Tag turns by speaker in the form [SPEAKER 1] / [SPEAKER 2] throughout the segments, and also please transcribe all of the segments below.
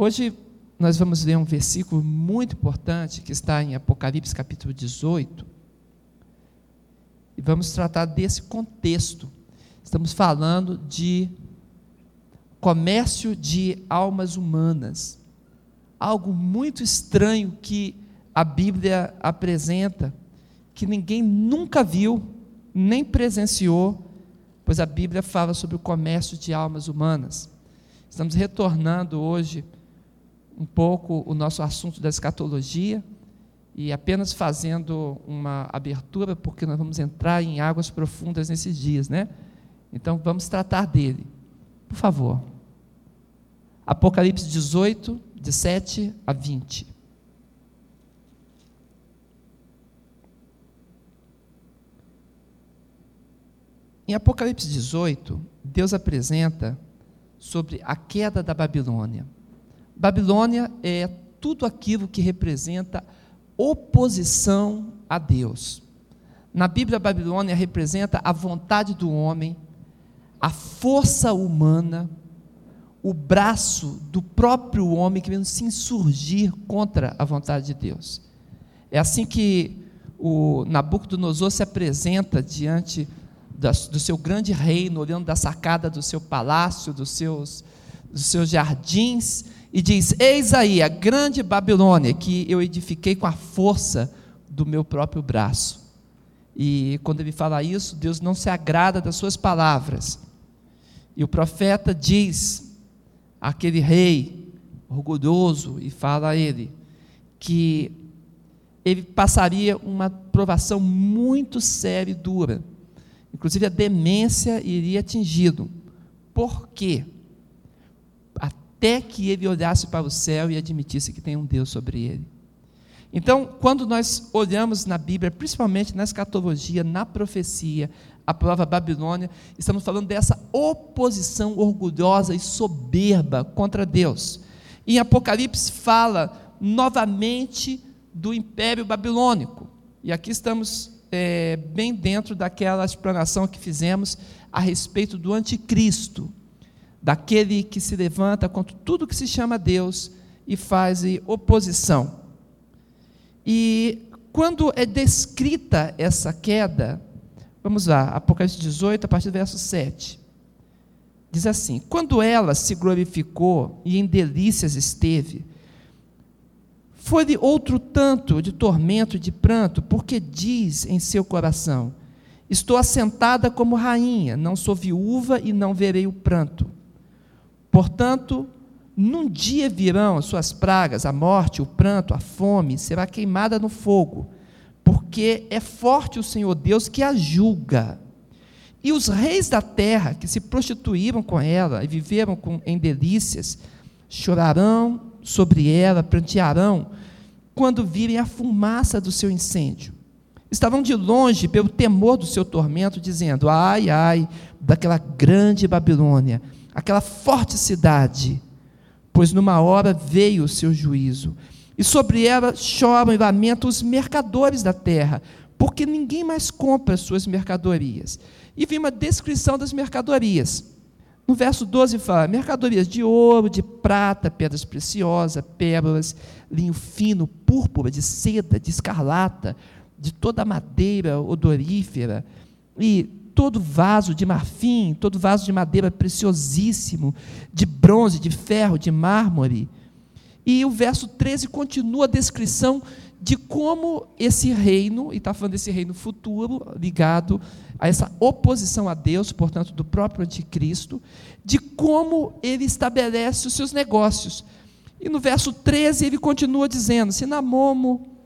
[SPEAKER 1] Hoje nós vamos ler um versículo muito importante que está em Apocalipse capítulo 18. E vamos tratar desse contexto. Estamos falando de comércio de almas humanas. Algo muito estranho que a Bíblia apresenta, que ninguém nunca viu, nem presenciou, pois a Bíblia fala sobre o comércio de almas humanas. Estamos retornando hoje um pouco o nosso assunto da escatologia e apenas fazendo uma abertura, porque nós vamos entrar em águas profundas nesses dias, né? Então vamos tratar dele. Por favor. Apocalipse 18, de 7 a 20. Em Apocalipse 18, Deus apresenta sobre a queda da Babilônia. Babilônia é tudo aquilo que representa oposição a Deus. Na Bíblia, Babilônia representa a vontade do homem, a força humana, o braço do próprio homem que vem se insurgir contra a vontade de Deus. É assim que o Nabucodonosor se apresenta diante do seu grande reino, olhando da sacada do seu palácio, dos seus, dos seus jardins, e diz: Eis aí a grande Babilônia que eu edifiquei com a força do meu próprio braço. E quando ele fala isso, Deus não se agrada das suas palavras. E o profeta diz àquele rei orgulhoso, e fala a ele, que ele passaria uma provação muito séria e dura. Inclusive a demência iria atingido. Por quê? Até que ele olhasse para o céu e admitisse que tem um Deus sobre ele. Então, quando nós olhamos na Bíblia, principalmente na escatologia, na profecia, a palavra Babilônia, estamos falando dessa oposição orgulhosa e soberba contra Deus. Em Apocalipse fala novamente do Império Babilônico. E aqui estamos é, bem dentro daquela explanação que fizemos a respeito do anticristo daquele que se levanta contra tudo que se chama Deus e faz oposição. E quando é descrita essa queda, vamos lá, Apocalipse 18, a partir do verso 7. Diz assim: Quando ela se glorificou e em delícias esteve, foi-lhe outro tanto de tormento e de pranto, porque diz em seu coração: Estou assentada como rainha, não sou viúva e não verei o pranto. Portanto, num dia virão as suas pragas, a morte, o pranto, a fome, será queimada no fogo, porque é forte o Senhor Deus que a julga. E os reis da terra que se prostituíram com ela e viveram com, em delícias, chorarão sobre ela, prantearão, quando virem a fumaça do seu incêndio. Estavam de longe pelo temor do seu tormento, dizendo: Ai, ai, daquela grande Babilônia aquela forte cidade, pois numa hora veio o seu juízo. E sobre ela choram e lamentam os mercadores da terra, porque ninguém mais compra suas mercadorias. E vem uma descrição das mercadorias. No verso 12 fala: mercadorias de ouro, de prata, pedras preciosas, pérolas, linho fino, púrpura, de seda, de escarlata, de toda madeira odorífera, e todo vaso de marfim, todo vaso de madeira preciosíssimo, de bronze, de ferro, de mármore. E o verso 13 continua a descrição de como esse reino, e está falando desse reino futuro, ligado a essa oposição a Deus, portanto, do próprio anticristo, de como ele estabelece os seus negócios. E no verso 13 ele continua dizendo: Sinamomo,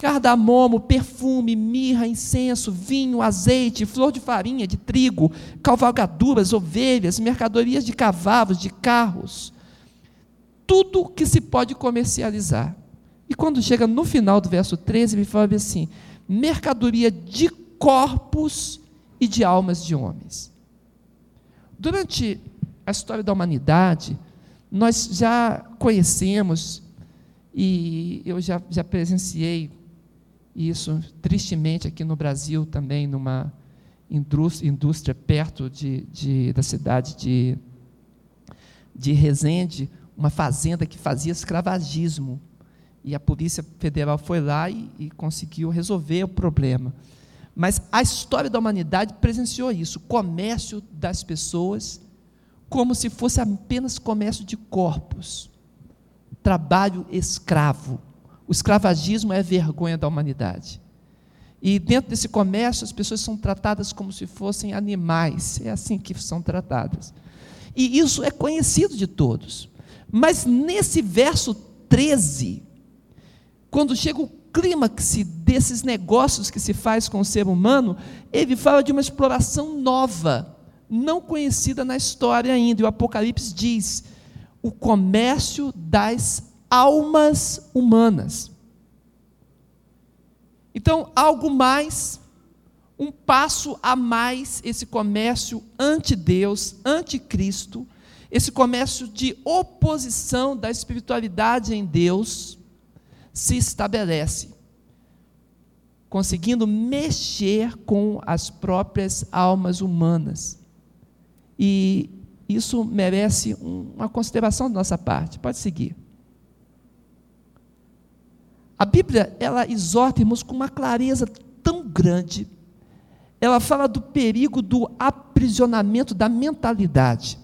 [SPEAKER 1] cardamomo, perfume, mirra, incenso, vinho, azeite, flor de farinha, de trigo, cavalgaduras, ovelhas, mercadorias de cavalos, de carros, tudo que se pode comercializar. E quando chega no final do verso 13, ele fala assim: mercadoria de corpos e de almas de homens. Durante a história da humanidade, nós já conhecemos, e eu já, já presenciei isso, tristemente, aqui no Brasil também, numa indústria perto de, de, da cidade de, de Resende, uma fazenda que fazia escravagismo. E a Polícia Federal foi lá e, e conseguiu resolver o problema. Mas a história da humanidade presenciou isso, o comércio das pessoas, como se fosse apenas comércio de corpos, trabalho escravo. O escravagismo é vergonha da humanidade. E dentro desse comércio, as pessoas são tratadas como se fossem animais, é assim que são tratadas. E isso é conhecido de todos. Mas nesse verso 13, quando chega o clímax desses negócios que se faz com o ser humano, ele fala de uma exploração nova, não conhecida na história ainda. E o Apocalipse diz: o comércio das almas humanas. Então, algo mais, um passo a mais, esse comércio ante-Deus, ante-Cristo, esse comércio de oposição da espiritualidade em Deus, se estabelece, conseguindo mexer com as próprias almas humanas. E isso merece uma consideração da nossa parte. Pode seguir. A Bíblia, ela exorta, irmãos, com uma clareza tão grande. Ela fala do perigo do aprisionamento da mentalidade.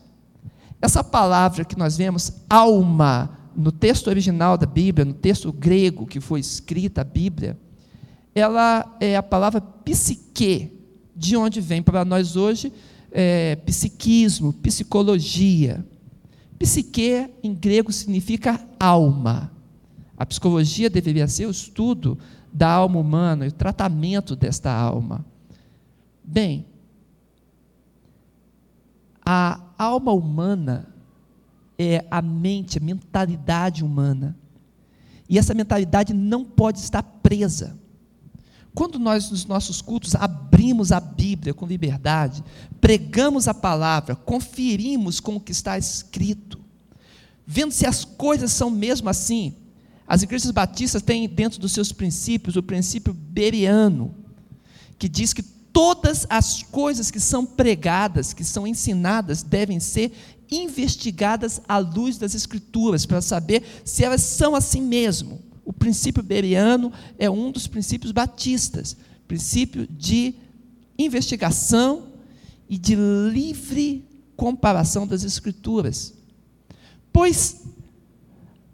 [SPEAKER 1] Essa palavra que nós vemos, alma, no texto original da Bíblia, no texto grego que foi escrita a Bíblia, ela é a palavra psique, de onde vem para nós hoje é, psiquismo, psicologia. Psique em grego significa alma. A psicologia deveria ser o estudo da alma humana e o tratamento desta alma. Bem, a alma humana é a mente, a mentalidade humana. E essa mentalidade não pode estar presa. Quando nós, nos nossos cultos, abrimos a Bíblia com liberdade, pregamos a palavra, conferimos com o que está escrito, vendo se as coisas são mesmo assim. As igrejas batistas têm dentro dos seus princípios o princípio beriano, que diz que todas as coisas que são pregadas, que são ensinadas, devem ser investigadas à luz das Escrituras, para saber se elas são assim mesmo. O princípio beriano é um dos princípios batistas princípio de investigação e de livre comparação das Escrituras. Pois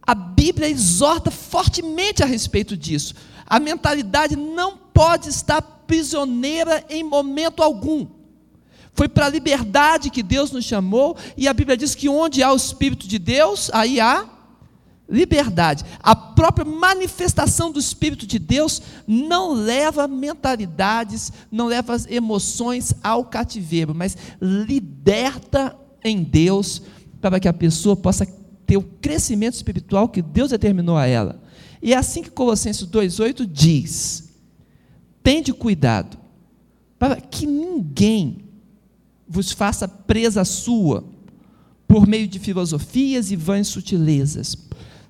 [SPEAKER 1] a Bíblia exorta fortemente a respeito disso. A mentalidade não pode estar prisioneira em momento algum. Foi para a liberdade que Deus nos chamou, e a Bíblia diz que onde há o Espírito de Deus, aí há liberdade. A própria manifestação do Espírito de Deus não leva mentalidades, não leva emoções ao cativeiro, mas liberta em Deus para que a pessoa possa ter o crescimento espiritual que Deus determinou a ela. E é assim que Colossenses 2,8 diz: Tende cuidado, para que ninguém vos faça presa sua, por meio de filosofias e vãs sutilezas,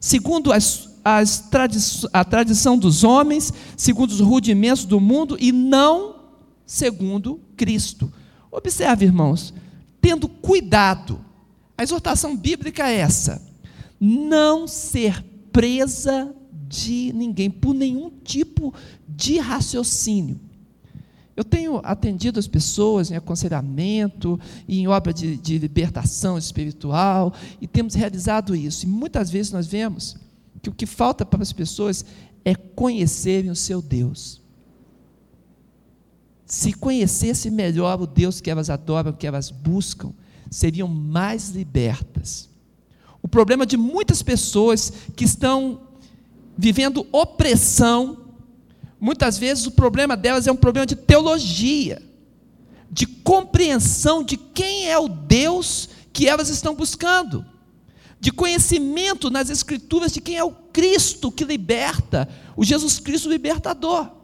[SPEAKER 1] segundo as, as tradi a tradição dos homens, segundo os rudimentos do mundo, e não segundo Cristo. Observe, irmãos, tendo cuidado, a exortação bíblica é essa: não ser presa de ninguém, por nenhum tipo de raciocínio. Eu tenho atendido as pessoas em aconselhamento, em obra de, de, libertação espiritual, e temos realizado isso. E muitas vezes nós vemos que o que falta para as pessoas é conhecerem o seu Deus. Se conhecesse melhor o Deus que elas adoram, que elas buscam, seriam mais libertas. O problema de muitas pessoas que estão vivendo opressão. Muitas vezes o problema delas é um problema de teologia, de compreensão de quem é o Deus que elas estão buscando, de conhecimento nas Escrituras de quem é o Cristo que liberta, o Jesus Cristo libertador,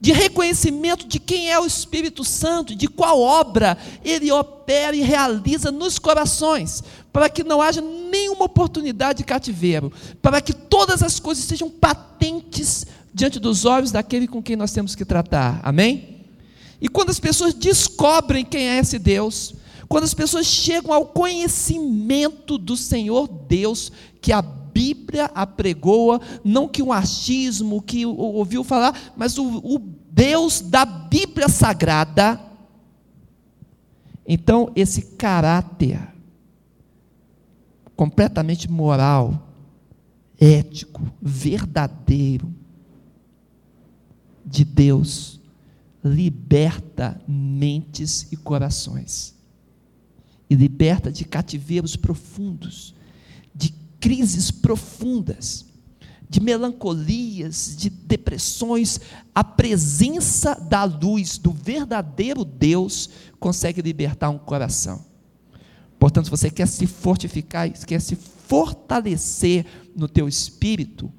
[SPEAKER 1] de reconhecimento de quem é o Espírito Santo, de qual obra ele opera e realiza nos corações, para que não haja nenhuma oportunidade de cativeiro, para que todas as coisas sejam patentes diante dos olhos daquele com quem nós temos que tratar. Amém? E quando as pessoas descobrem quem é esse Deus, Quando as pessoas chegam ao conhecimento do Senhor Deus, que a Bíblia apregoa, não que um achismo, que ouviu falar, mas o, o Deus da Bíblia Sagrada. Então, esse caráter completamente moral, ético, verdadeiro de Deus liberta mentes e corações e liberta de cativeiros profundos, de crises profundas, de melancolias, de depressões. A presença da luz do verdadeiro Deus consegue libertar um coração. Portanto, se você quer se fortificar, quer se fortalecer no teu espírito,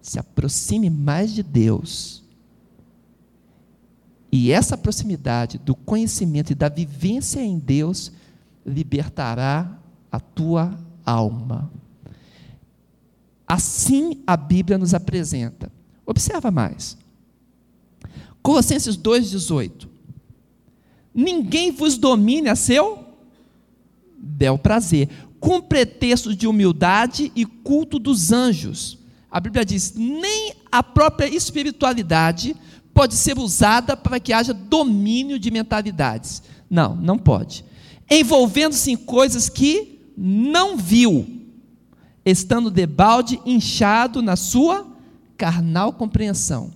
[SPEAKER 1] se aproxime mais de Deus. E essa proximidade do conhecimento e da vivência em Deus libertará a tua alma. Assim a Bíblia nos apresenta. Observa mais. Colossenses 2,18. Ninguém vos domine a seu bel prazer, com pretexto de humildade e culto dos anjos. A Bíblia diz: nem a própria espiritualidade pode ser usada para que haja domínio de mentalidades. Não, não pode envolvendo-se em coisas que não viu, estando debalde inchado na sua carnal compreensão.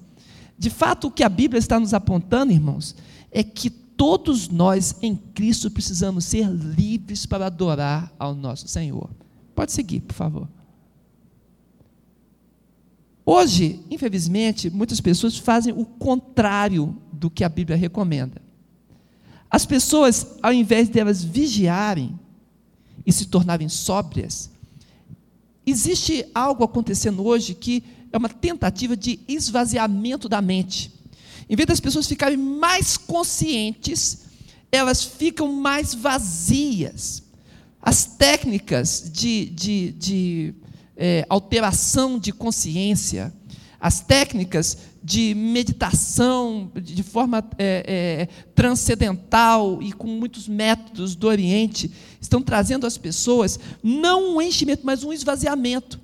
[SPEAKER 1] De fato, o que a Bíblia está nos apontando, irmãos, é que todos nós em Cristo precisamos ser livres para adorar ao nosso Senhor. Pode seguir, por favor. Hoje, infelizmente, muitas pessoas fazem o contrário do que a Bíblia recomenda. As pessoas, ao invés de elas vigiarem e se tornarem sóbrias, existe algo acontecendo hoje que é uma tentativa de esvaziamento da mente. Em vez das pessoas ficarem mais conscientes, elas ficam mais vazias. As técnicas de, de, de é, alteração de consciência, as técnicas de meditação de forma é, é, transcendental e com muitos métodos do Oriente estão trazendo às pessoas não um enchimento, mas um esvaziamento.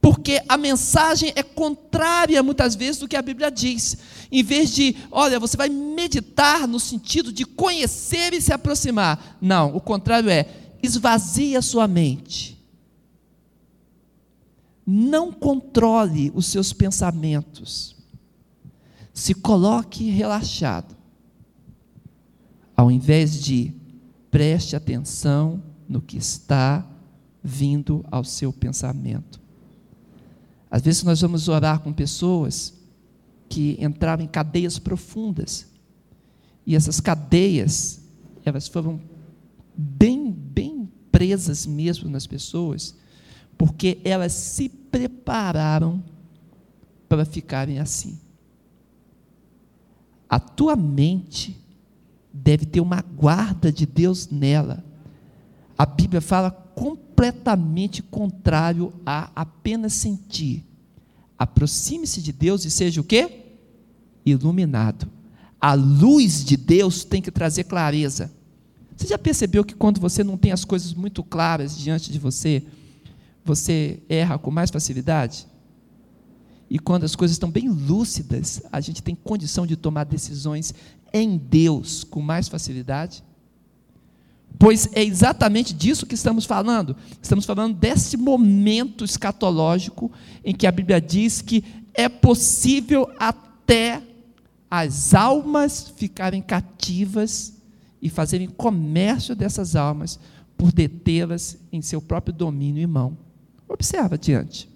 [SPEAKER 1] Porque a mensagem é contrária muitas vezes do que a Bíblia diz. Em vez de, olha, você vai meditar no sentido de conhecer e se aproximar. Não, o contrário é esvazia sua mente não controle os seus pensamentos. Se coloque relaxado. Ao invés de preste atenção no que está vindo ao seu pensamento. Às vezes nós vamos orar com pessoas que entraram em cadeias profundas. E essas cadeias, elas foram bem, bem presas mesmo nas pessoas porque elas se prepararam para ficarem assim. A tua mente deve ter uma guarda de Deus nela. A Bíblia fala completamente contrário a apenas sentir. Aproxime-se de Deus e seja o quê? Iluminado. A luz de Deus tem que trazer clareza. Você já percebeu que quando você não tem as coisas muito claras diante de você, você erra com mais facilidade? E quando as coisas estão bem lúcidas, a gente tem condição de tomar decisões em Deus com mais facilidade? Pois é exatamente disso que estamos falando. Estamos falando desse momento escatológico em que a Bíblia diz que é possível até as almas ficarem cativas e fazerem comércio dessas almas por detê-las em seu próprio domínio e mão. Observa adiante.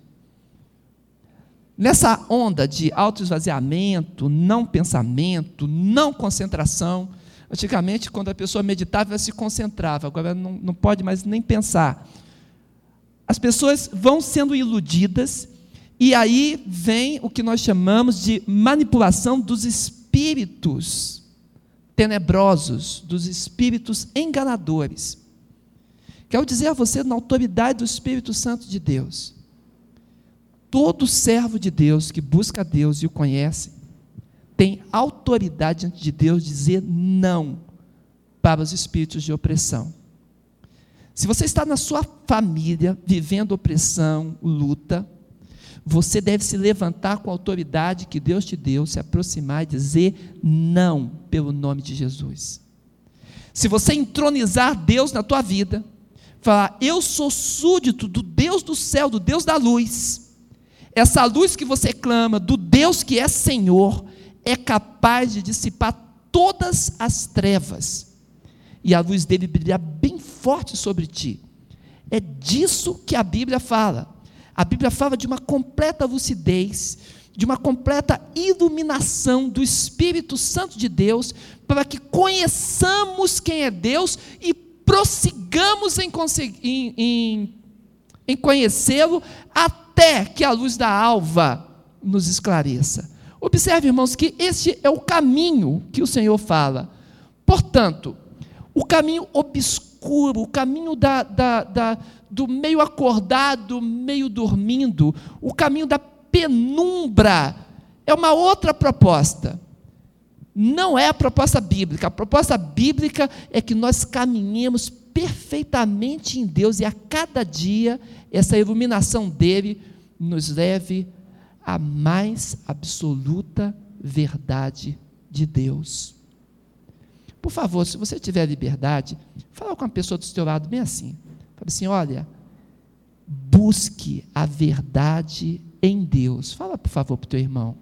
[SPEAKER 1] Nessa onda de autoesvaziamento, não pensamento, não concentração, antigamente, quando a pessoa meditava, ela se concentrava, agora não, não pode mais nem pensar. As pessoas vão sendo iludidas, e aí vem o que nós chamamos de manipulação dos espíritos tenebrosos, dos espíritos enganadores. Quero dizer a você, na autoridade do Espírito Santo de Deus, todo servo de Deus que busca Deus e o conhece, tem autoridade diante de Deus dizer não para os espíritos de opressão. Se você está na sua família vivendo opressão, luta, você deve se levantar com a autoridade que Deus te deu, se aproximar e dizer não pelo nome de Jesus. Se você entronizar Deus na tua vida, falar: Eu sou súdito do Deus do céu, do Deus da luz. Essa luz que você clama, do Deus que é Senhor, é capaz de dissipar todas as trevas e a luz dele brilhar bem forte sobre ti. É disso que a Bíblia fala. A Bíblia fala de uma completa lucidez, de uma completa iluminação do Espírito Santo de Deus, para que conheçamos quem é Deus e prossigamos em, em, em, em conhecê-lo até que a luz da alva nos esclareça. Observe, irmãos, que este é o caminho que o Senhor fala. Portanto, o caminho obscuro, o caminho da, da, da, do meio acordado, meio dormindo, o caminho da penumbra, é uma outra proposta. Não é a proposta bíblica. A proposta bíblica é que nós caminhemos perfeitamente em Deus e a cada dia essa iluminação dele nos leve à mais absoluta verdade de Deus. Por favor, se você tiver liberdade, fala com a pessoa do seu lado bem assim. Fala assim: olha, busque a verdade em Deus. Fala, por favor, para o teu irmão.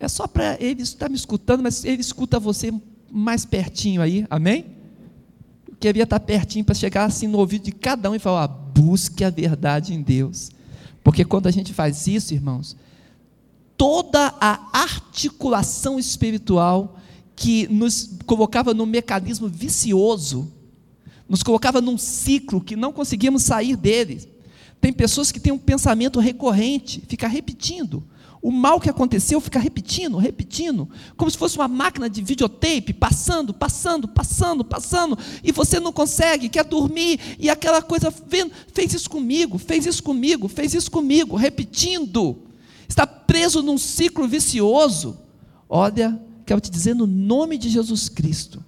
[SPEAKER 1] É só para ele estar me escutando, mas ele escuta você mais pertinho aí, amém? Queria estar pertinho para chegar assim no ouvido de cada um e falar: busque a verdade em Deus. Porque quando a gente faz isso, irmãos, toda a articulação espiritual que nos colocava num mecanismo vicioso, nos colocava num ciclo que não conseguíamos sair dele. Tem pessoas que têm um pensamento recorrente, fica repetindo. O mal que aconteceu fica repetindo, repetindo, como se fosse uma máquina de videotape, passando, passando, passando, passando, e você não consegue, quer dormir, e aquela coisa fez isso comigo, fez isso comigo, fez isso comigo, repetindo está preso num ciclo vicioso, olha, quero te dizer no nome de Jesus Cristo,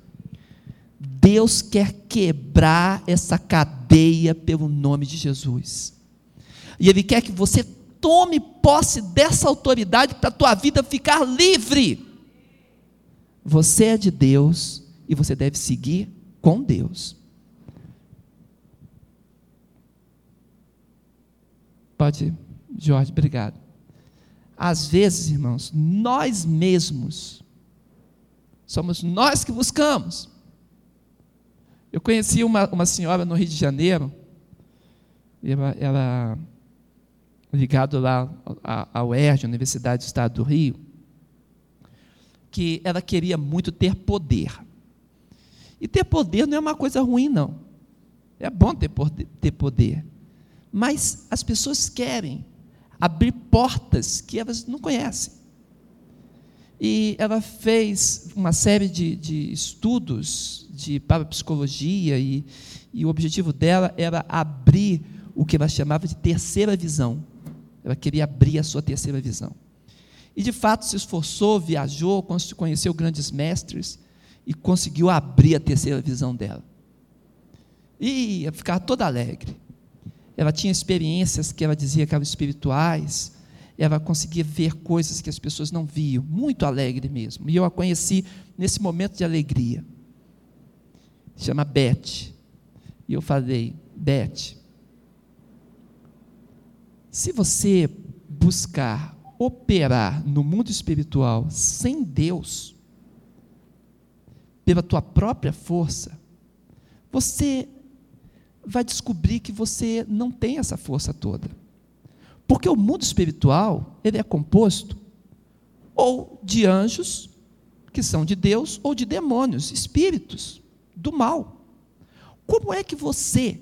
[SPEAKER 1] Deus quer quebrar essa cadeia pelo nome de Jesus. E Ele quer que você tome posse dessa autoridade para a tua vida ficar livre. Você é de Deus e você deve seguir com Deus. Pode, Jorge, obrigado. Às vezes, irmãos, nós mesmos, somos nós que buscamos. Eu conheci uma, uma senhora no Rio de Janeiro, ela, ela ligado lá ao UERJ, Universidade do Estado do Rio, que ela queria muito ter poder. E ter poder não é uma coisa ruim, não. É bom ter, ter poder. Mas as pessoas querem abrir portas que elas não conhecem. E ela fez uma série de, de estudos de parapsicologia e, e o objetivo dela era abrir o que ela chamava de terceira visão. Ela queria abrir a sua terceira visão. E de fato se esforçou, viajou, conheceu grandes mestres e conseguiu abrir a terceira visão dela. E ia ficar toda alegre ela tinha experiências que ela dizia que eram espirituais, ela conseguia ver coisas que as pessoas não viam, muito alegre mesmo. E eu a conheci nesse momento de alegria. Chama Beth. E eu falei, Beth, se você buscar operar no mundo espiritual sem Deus, pela tua própria força, você vai descobrir que você não tem essa força toda. Porque o mundo espiritual, ele é composto ou de anjos, que são de Deus, ou de demônios, espíritos do mal. Como é que você,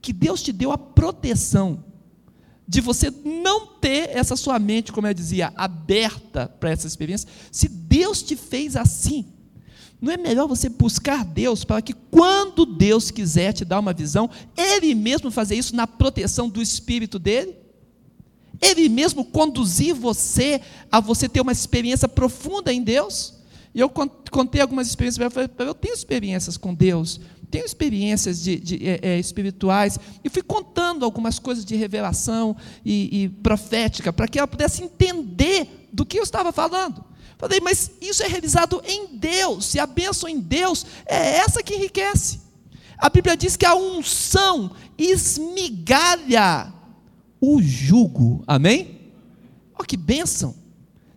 [SPEAKER 1] que Deus te deu a proteção de você não ter essa sua mente, como eu dizia, aberta para essa experiência, se Deus te fez assim, não é melhor você buscar Deus para que, quando Deus quiser te dar uma visão, Ele mesmo fazer isso na proteção do Espírito dele? Ele mesmo conduzir você a você ter uma experiência profunda em Deus? E eu contei algumas experiências para ela. Eu tenho experiências com Deus, tenho experiências de, de é, é, espirituais. E fui contando algumas coisas de revelação e, e profética, para que ela pudesse entender do que eu estava falando. Falei, mas isso é realizado em Deus, e a bênção em Deus é essa que enriquece. A Bíblia diz que a unção esmigalha o jugo. Amém? Olha que bênção.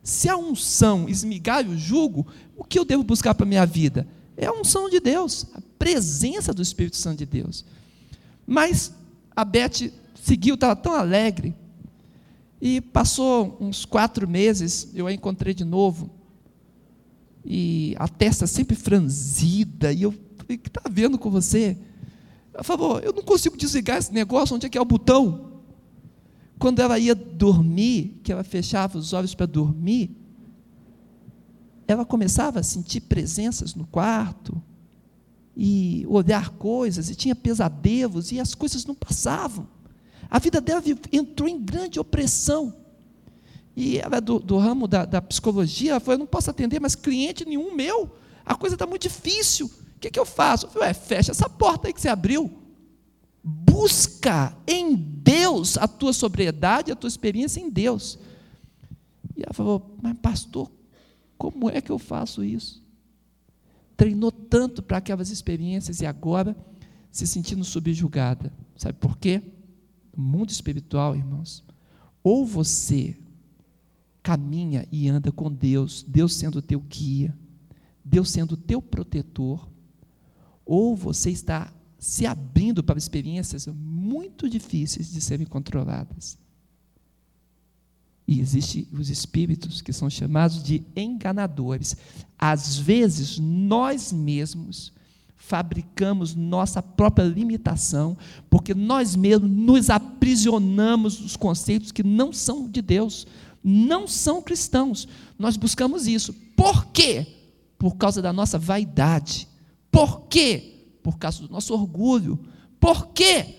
[SPEAKER 1] Se a unção esmigalha o jugo, o que eu devo buscar para a minha vida? É a unção de Deus, presença do Espírito Santo de Deus. Mas a Beth seguiu, estava tão alegre. E passou uns quatro meses, eu a encontrei de novo. E a testa sempre franzida. E eu falei, o que está vendo com você? Ela falou, eu não consigo desligar esse negócio, onde é que é o botão? Quando ela ia dormir, que ela fechava os olhos para dormir, ela começava a sentir presenças no quarto, e olhar coisas, e tinha pesadelos, e as coisas não passavam. A vida dela entrou em grande opressão. E ela é do, do ramo da, da, psicologia, ela falou, eu não posso atender mais cliente nenhum meu, a coisa está muito difícil. O que, que eu faço? Eu falei, fecha essa porta aí que você abriu. Busca em Deus a tua sobriedade, a tua experiência em Deus. E ela falou, mas pastor, como é que eu faço isso? Treinou tanto para aquelas experiências e agora se sentindo subjugada. Sabe por quê? No mundo espiritual, irmãos, ou você caminha e anda com Deus, Deus sendo o teu guia, Deus sendo o teu protetor, ou você está se abrindo para experiências muito difíceis de serem controladas. E existem os espíritos que são chamados de enganadores. Às vezes, nós mesmos fabricamos nossa própria limitação, porque nós mesmos nos aprisionamos nos conceitos que não são de Deus, não são cristãos. Nós buscamos isso. Por quê? Por causa da nossa vaidade por quê? Por causa do nosso orgulho. Por quê?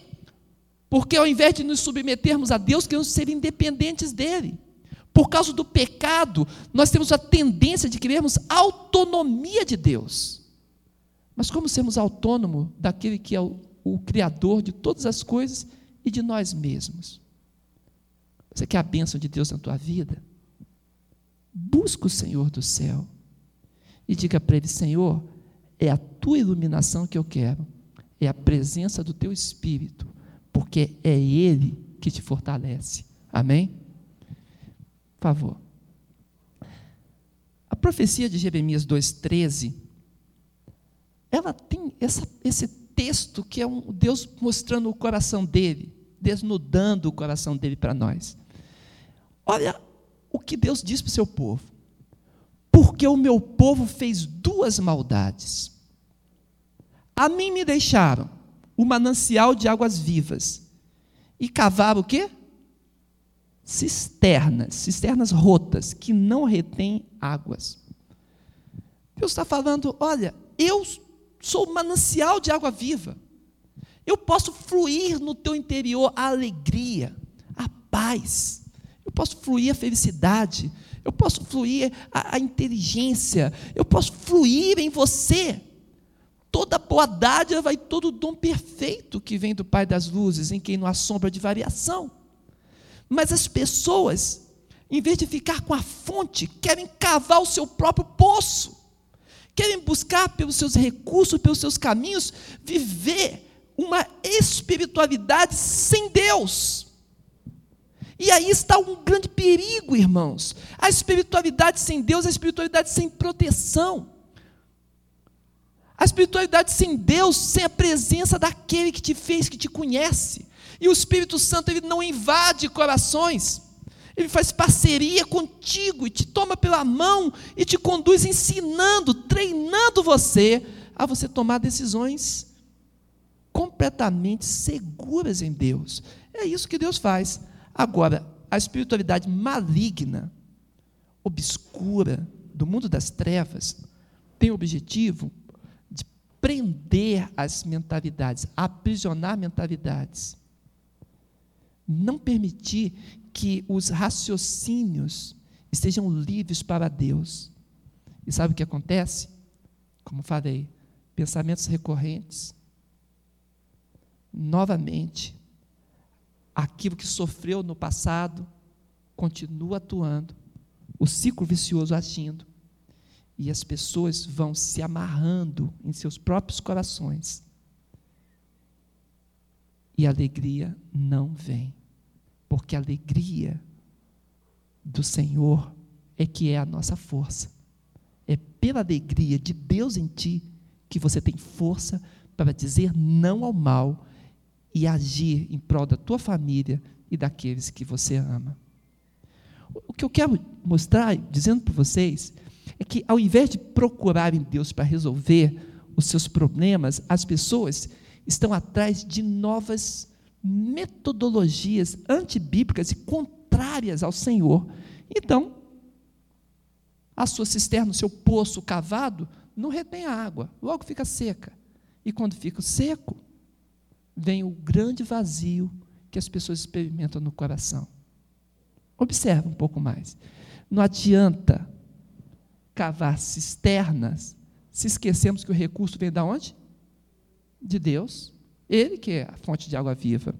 [SPEAKER 1] Porque ao invés de nos submetermos a Deus, queremos ser independentes dele. Por causa do pecado, nós temos a tendência de querermos autonomia de Deus. Mas como sermos autônomos daquele que é o, o Criador de todas as coisas e de nós mesmos? Você quer a bênção de Deus na tua vida? Busca o Senhor do céu e diga para Ele: Senhor, é a tua iluminação que eu quero, é a presença do teu Espírito, porque é Ele que te fortalece. Amém? Por favor. A profecia de Jeremias 2,13, ela tem essa, esse texto que é um Deus mostrando o coração dele, desnudando o coração dele para nós. Olha o que Deus diz para o seu povo porque o meu povo fez duas maldades. A mim me deixaram o manancial de águas vivas e cavaram o quê? Cisternas, cisternas rotas que não retêm águas. Deus está falando: olha, eu sou o manancial de água viva. Eu posso fluir no teu interior a alegria, a paz. Eu posso fluir a felicidade eu posso fluir a, a inteligência, eu posso fluir em você. Toda boa dádiva e todo dom perfeito que vem do Pai das luzes, em quem não há sombra de variação. Mas as pessoas, em vez de ficar com a fonte, querem cavar o seu próprio poço, querem buscar pelos seus recursos, pelos seus caminhos, viver uma espiritualidade sem Deus. E aí está um grande perigo, irmãos. A espiritualidade sem Deus, a espiritualidade sem proteção. A espiritualidade sem Deus, sem a presença daquele que te fez, que te conhece. E o Espírito Santo, ele não invade corações. Ele faz parceria contigo e te toma pela mão e te conduz ensinando, treinando você a você tomar decisões completamente seguras em Deus. É isso que Deus faz. Agora, a espiritualidade maligna, obscura, do mundo das trevas, tem objetivo prender as mentalidades, aprisionar mentalidades. Não permitir que os raciocínios estejam livres para Deus. E sabe o que acontece? Como falei, pensamentos recorrentes. Novamente, aquilo que sofreu no passado continua atuando, o ciclo vicioso agindo. E as pessoas vão se amarrando em seus próprios corações. E a alegria não vem. Porque a alegria do Senhor é que é a nossa força. É pela alegria de Deus em ti que você tem força para dizer não ao mal e agir em prol da tua família e daqueles que você ama. O que eu quero mostrar, dizendo para vocês, é que ao invés de procurarem Deus para resolver os seus problemas, as pessoas estão atrás de novas metodologias antibíblicas e contrárias ao Senhor. Então, a sua cisterna, o seu poço cavado, não retém a água, logo fica seca. E quando fica seco, vem o grande vazio que as pessoas experimentam no coração. Observa um pouco mais. Não adianta cavar cisternas se esquecemos que o recurso vem de onde? De Deus. Ele que é a fonte de água viva.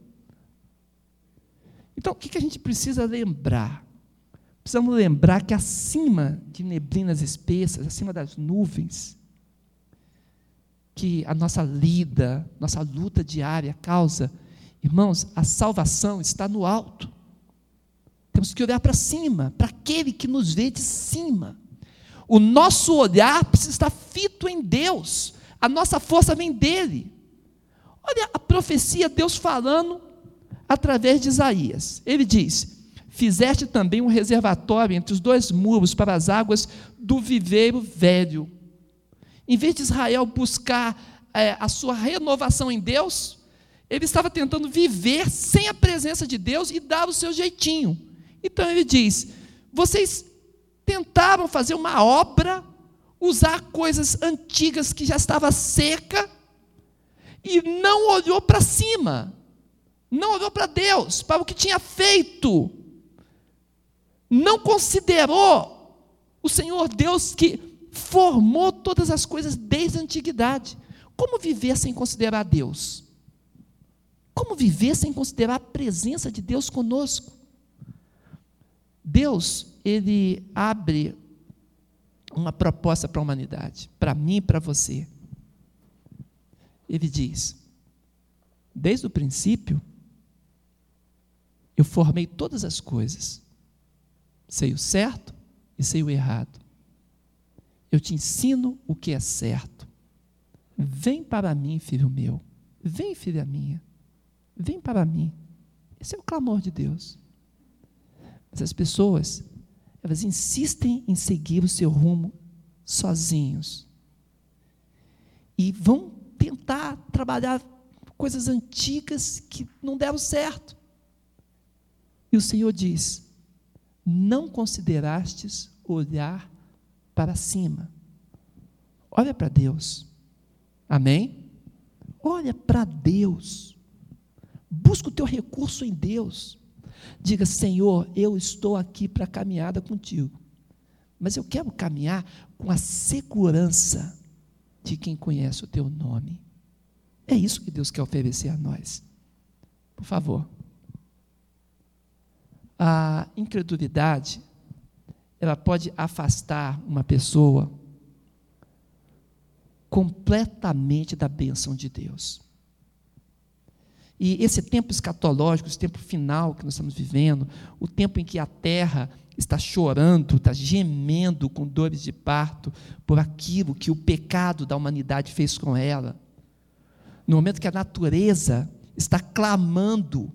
[SPEAKER 1] Então, o que a gente precisa lembrar? Precisamos lembrar que acima de neblinas espessas, acima das nuvens, que a nossa lida, nossa luta diária causa, irmãos, a salvação está no alto. Temos que olhar para cima, para aquele que nos vê de cima. O nosso olhar precisa estar fito em Deus. A nossa força vem dele. Olha a profecia, Deus falando através de Isaías. Ele diz: Fizeste também um reservatório entre os dois muros para as águas do viveiro velho. Em vez de Israel buscar é, a sua renovação em Deus, ele estava tentando viver sem a presença de Deus e dar o seu jeitinho. Então ele diz: vocês tentaram fazer uma obra, usar coisas antigas que já estava seca e não olhou para cima, não olhou para Deus, para o que tinha feito não considerou o Senhor Deus que formou todas as coisas desde a antiguidade. Como viver sem considerar Deus? Como viver sem considerar a presença de Deus conosco? Deus, ele abre uma proposta para a humanidade, para mim e para você. Ele diz: Desde o princípio, eu formei todas as coisas Sei o certo e sei o errado. Eu te ensino o que é certo. Vem para mim, filho meu. Vem, filha minha. Vem para mim. Esse é o clamor de Deus. Mas as pessoas, elas insistem em seguir o seu rumo sozinhos. E vão tentar trabalhar coisas antigas que não deram certo. E o Senhor diz: não considerastes olhar para cima. Olha para Deus. Amém? Olha para Deus. Busca o teu recurso em Deus. Diga, Senhor, eu estou aqui para a caminhada contigo. Mas eu quero caminhar com a segurança de quem conhece o teu nome. É isso que Deus quer oferecer a nós. Por favor a incredulidade ela pode afastar uma pessoa completamente da bênção de Deus. E esse tempo escatológico, esse tempo final que nós estamos vivendo, o tempo em que a terra está chorando, está gemendo com dores de parto por aquilo que o pecado da humanidade fez com ela, no momento que a natureza está clamando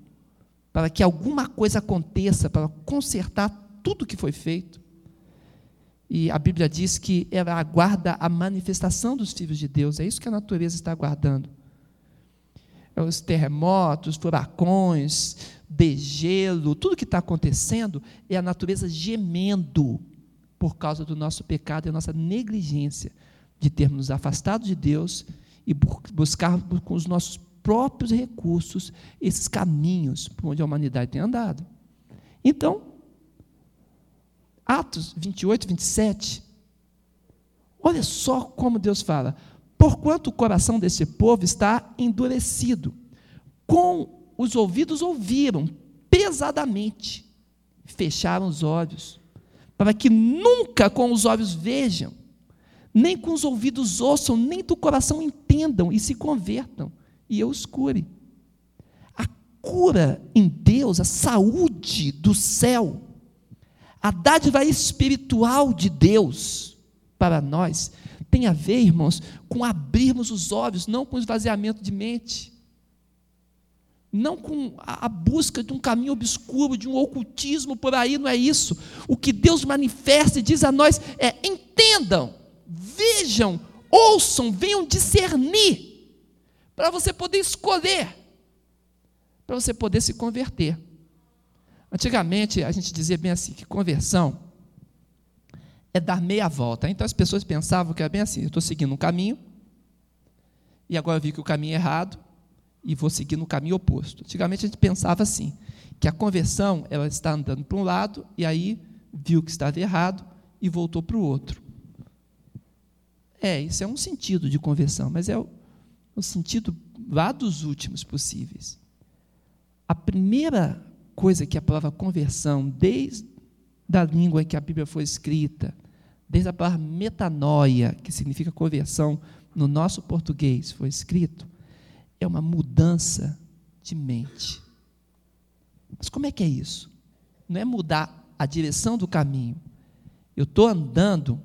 [SPEAKER 1] para que alguma coisa aconteça, para consertar tudo que foi feito. E a Bíblia diz que ela aguarda a manifestação dos filhos de Deus, é isso que a natureza está aguardando. Os terremotos, furacões, degelo, tudo que está acontecendo é a natureza gemendo por causa do nosso pecado e a nossa negligência de termos nos afastado de Deus e buscar com os nossos próprios recursos esses caminhos por onde a humanidade tem andado. Então, Atos 28, 27, Olha só como Deus fala: porquanto o coração desse povo está endurecido, com os ouvidos ouviram pesadamente, fecharam os olhos, para que nunca com os olhos vejam, nem com os ouvidos ouçam, nem do coração entendam e se convertam, e eu os cure. A cura em Deus, a saúde do céu, a dádiva espiritual de Deus para nós, tem a ver, irmãos, com abrirmos os olhos, não com esvaziamento de mente não com a, busca de um caminho obscuro, de um ocultismo por aí, não é isso. O que Deus manifesta e diz a nós é: entendam, vejam, ouçam, venham discernir, para você poder escolher, para você poder se converter. Antigamente a gente dizia bem assim que conversão é dar meia volta. Então as pessoas pensavam que era bem assim: eu estou seguindo um caminho e agora eu vi que o caminho é errado e vou seguir no caminho oposto. Antigamente a gente pensava assim, que a conversão ela está andando para um lado e aí viu que estava errado e voltou para o outro. É, isso é um sentido de conversão, mas é o, o sentido lá dos últimos possíveis. A primeira coisa que a palavra conversão, desde a língua em que a Bíblia foi escrita, desde a palavra metanoia, que significa conversão no nosso português, foi escrito, é uma mudança de mente. Mas como é que é isso? Não é mudar a direção do caminho. Eu estou andando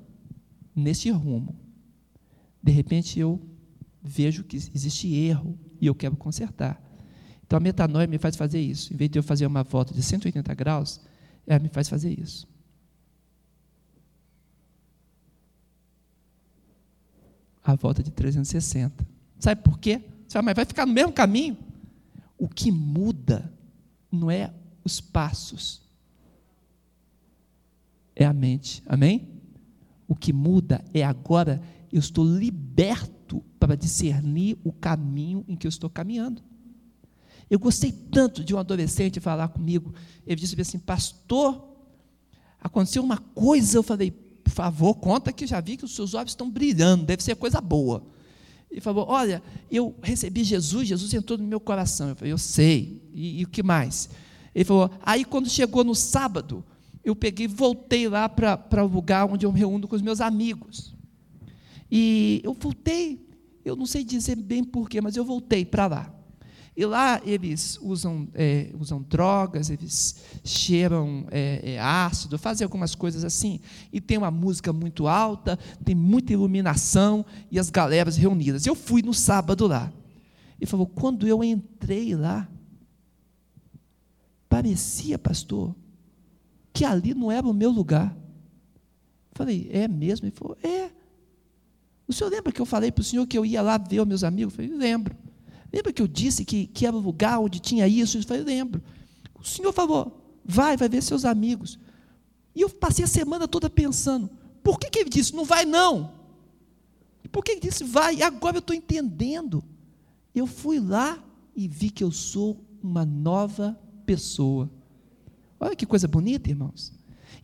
[SPEAKER 1] nesse rumo. De repente eu vejo que existe erro e eu quero consertar. Então a metanoia me faz fazer isso. Em vez de eu fazer uma volta de 180 graus, ela me faz fazer isso. A volta de 360. Sabe por quê? Você fala, mas vai ficar no mesmo caminho? O que muda não é os passos, é a mente. Amém? O que muda é agora eu estou liberto para discernir o caminho em que eu estou caminhando. Eu gostei tanto de um adolescente falar comigo. Ele disse assim: Pastor, aconteceu uma coisa. Eu falei: Por favor, conta que já vi que os seus olhos estão brilhando, deve ser coisa boa. Ele falou: Olha, eu recebi Jesus, Jesus entrou no meu coração. Eu falei: Eu sei. E, e o que mais? Ele falou: Aí, quando chegou no sábado, eu peguei voltei lá para o lugar onde eu me reúno com os meus amigos. E eu voltei, eu não sei dizer bem porquê, mas eu voltei para lá. E lá eles usam, é, usam drogas, eles cheiram é, é, ácido, fazem algumas coisas assim. E tem uma música muito alta, tem muita iluminação e as galeras reunidas. Eu fui no sábado lá. E falou: quando eu entrei lá, parecia, pastor, que ali não era o meu lugar. Falei, é mesmo? Ele falou, é. O senhor lembra que eu falei para o senhor que eu ia lá ver os meus amigos? Eu falei, lembro. Lembra que eu disse que, que era o lugar onde tinha isso? Eu falei, lembro. O senhor falou, vai, vai ver seus amigos. E eu passei a semana toda pensando, por que, que ele disse, não vai não? Por que ele disse, vai? E agora eu estou entendendo. Eu fui lá e vi que eu sou uma nova pessoa. Olha que coisa bonita, irmãos.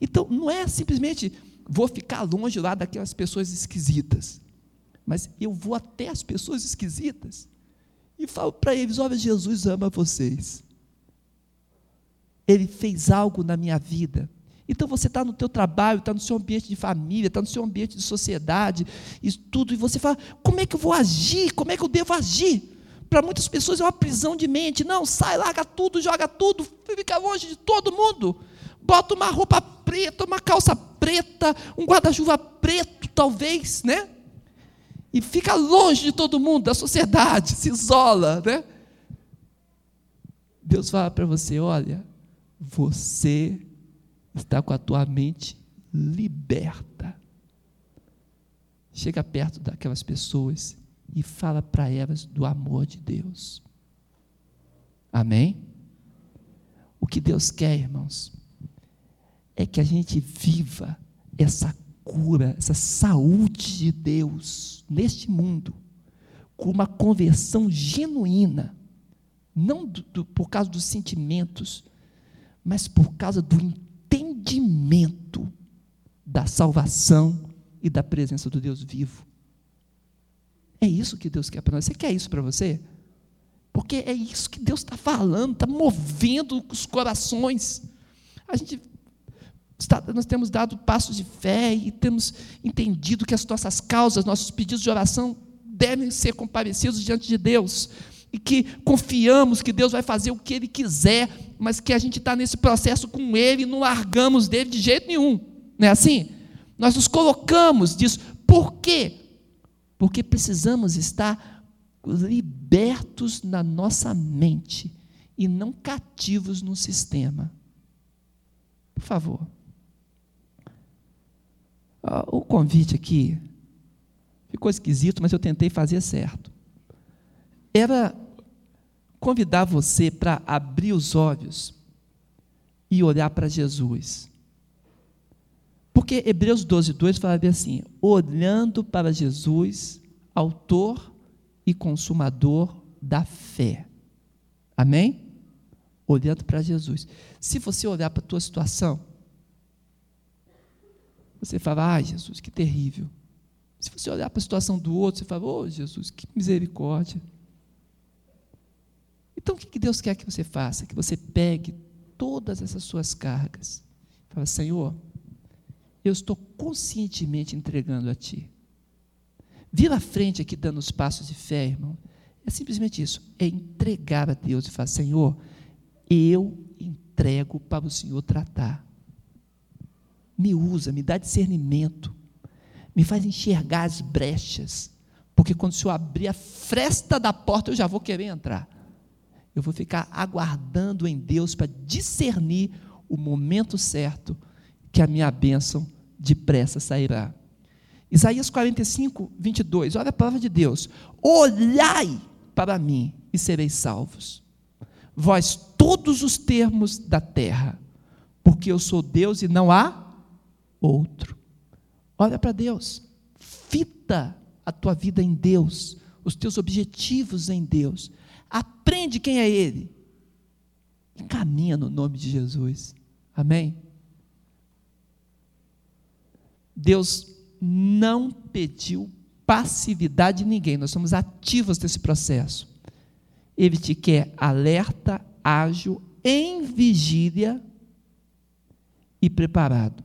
[SPEAKER 1] Então, não é simplesmente vou ficar longe lá daquelas pessoas esquisitas, mas eu vou até as pessoas esquisitas e falo para eles: olha, Jesus ama vocês. Ele fez algo na minha vida. Então você está no teu trabalho, está no seu ambiente de família, está no seu ambiente de sociedade, e tudo, e você fala, como é que eu vou agir? Como é que eu devo agir? Para muitas pessoas é uma prisão de mente. Não, sai, larga tudo, joga tudo, fica longe de todo mundo. Bota uma roupa preta, uma calça preta, um guarda-chuva preto, talvez, né? E fica longe de todo mundo, da sociedade, se isola, né? Deus fala para você: olha, você está com a tua mente liberta. Chega perto daquelas pessoas e fala para elas do amor de Deus. Amém? O que Deus quer, irmãos, é que a gente viva essa cura, essa saúde de Deus neste mundo, com uma conversão genuína, não do, do, por causa dos sentimentos, mas por causa do entendimento da salvação e da presença do Deus vivo. É isso que Deus quer para nós. Você quer isso para você? Porque é isso que Deus está falando, está movendo os corações. A gente nós temos dado passos de fé e temos entendido que as nossas causas, nossos pedidos de oração devem ser comparecidos diante de Deus e que confiamos que Deus vai fazer o que Ele quiser, mas que a gente está nesse processo com Ele e não largamos dele de jeito nenhum. Não é assim? Nós nos colocamos disso. Por quê? Porque precisamos estar libertos na nossa mente e não cativos no sistema. Por favor. O convite aqui ficou esquisito, mas eu tentei fazer certo. Era convidar você para abrir os olhos e olhar para Jesus. Porque Hebreus 12, 2 fala assim: olhando para Jesus, autor e consumador da fé. Amém? Olhando para Jesus. Se você olhar para a tua situação, você fala, ai Jesus, que terrível. Se você olhar para a situação do outro, você fala, oh Jesus, que misericórdia. Então o que Deus quer que você faça? Que você pegue todas essas suas cargas. Fala, Senhor, eu estou conscientemente entregando a Ti. Vir à frente aqui dando os passos de fé, irmão, é simplesmente isso: é entregar a Deus e falar, Senhor, eu entrego para o Senhor tratar. Me usa, me dá discernimento, me faz enxergar as brechas, porque quando o Senhor abrir a fresta da porta, eu já vou querer entrar. Eu vou ficar aguardando em Deus para discernir o momento certo que a minha bênção depressa sairá. Isaías 45, 22, olha a palavra de Deus: Olhai para mim e sereis salvos, vós todos os termos da terra, porque eu sou Deus e não há outro. Olha para Deus, fita a tua vida em Deus, os teus objetivos em Deus, aprende quem é Ele, e caminha no nome de Jesus, amém? Deus não pediu passividade de ninguém, nós somos ativos nesse processo. Ele te quer alerta, ágil, em vigília e preparado.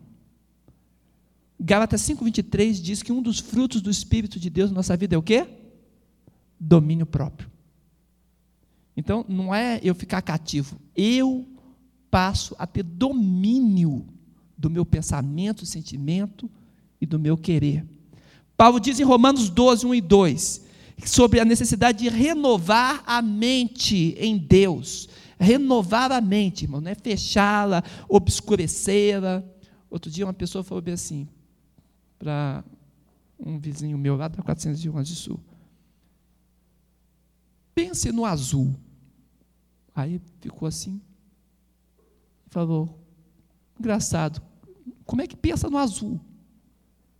[SPEAKER 1] Gálatas 5:23 diz que um dos frutos do espírito de Deus na nossa vida é o quê? Domínio próprio. Então, não é eu ficar cativo, eu passo a ter domínio do meu pensamento, sentimento, e do meu querer. Paulo diz em Romanos 12, 1 e 2, sobre a necessidade de renovar a mente em Deus. Renovar a mente, irmão, não é fechá-la, obscurecê-la. Outro dia uma pessoa falou bem assim, para um vizinho meu lá da 401 de Sul. Pense no azul. Aí ficou assim. Falou, engraçado, como é que pensa no azul?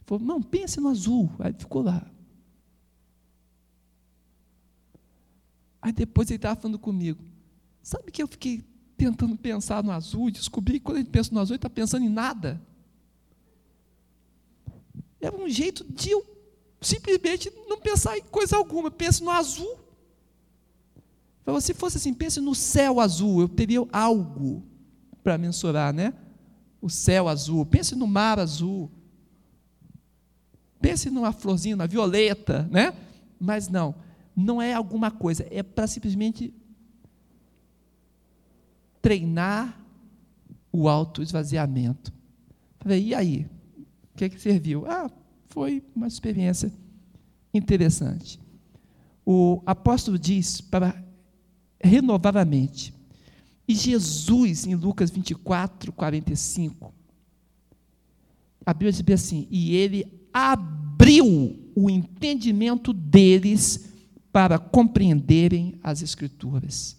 [SPEAKER 1] Falou, não, pense no azul. Aí ficou lá. Aí depois ele estava falando comigo. Sabe que eu fiquei tentando pensar no azul descobri que quando a gente pensa no azul, ele está pensando em nada. Era um jeito de eu simplesmente não pensar em coisa alguma. Pense no azul. Falou, se fosse assim, pense no céu azul, eu teria algo para mensurar, né? O céu azul. Pense no mar azul. Pense numa florzinha, na violeta, né? Mas não, não é alguma coisa, é para simplesmente treinar o auto-esvaziamento. E aí? Que, é que serviu? Ah, foi uma experiência interessante. O apóstolo diz para renovar a mente. E Jesus, em Lucas 24, 45, a Bíblia diz assim: e ele abriu o entendimento deles para compreenderem as Escrituras.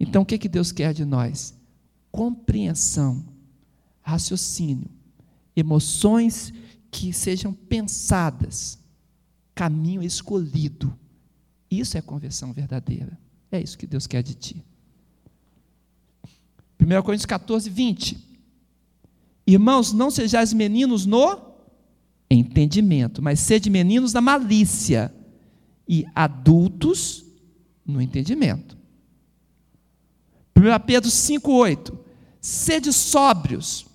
[SPEAKER 1] Então, o que, é que Deus quer de nós? Compreensão, raciocínio, emoções que sejam pensadas, caminho escolhido. Isso é conversão verdadeira. É isso que Deus quer de ti. 1 Coríntios 14, 20. Irmãos, não sejais meninos no entendimento, mas sede meninos na malícia e adultos no entendimento. 1 Pedro 5,8: Sede sóbrios,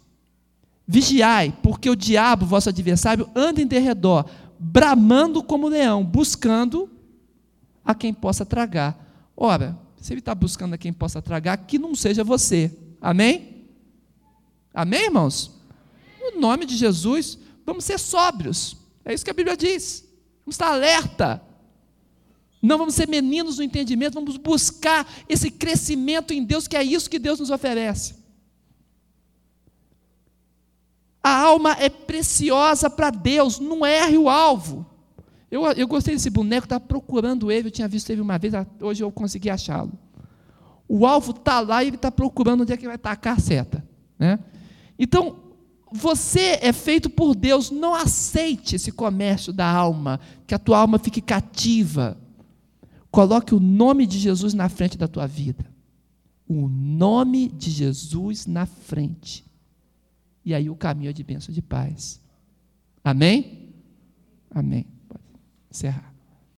[SPEAKER 1] vigiai, porque o diabo, vosso adversário, anda em derredor, bramando como leão, buscando a quem possa tragar. Ora, se ele está buscando a quem possa tragar, que não seja você. Amém? Amém, irmãos? No nome de Jesus, vamos ser sóbrios. É isso que a Bíblia diz. Vamos estar alerta. Não vamos ser meninos no entendimento, vamos buscar esse crescimento em Deus, que é isso que Deus nos oferece. A alma é preciosa para Deus, não erre o alvo. Eu, eu gostei desse boneco, estava procurando ele, eu tinha visto ele uma vez, hoje eu consegui achá-lo. O alvo está lá e ele está procurando onde é que vai tacar a seta. Né? Então, você é feito por Deus, não aceite esse comércio da alma, que a tua alma fique cativa. Coloque o nome de Jesus na frente da tua vida. O nome de Jesus na frente. E aí o caminho é de bênção de paz. Amém? Amém. Pode encerrar.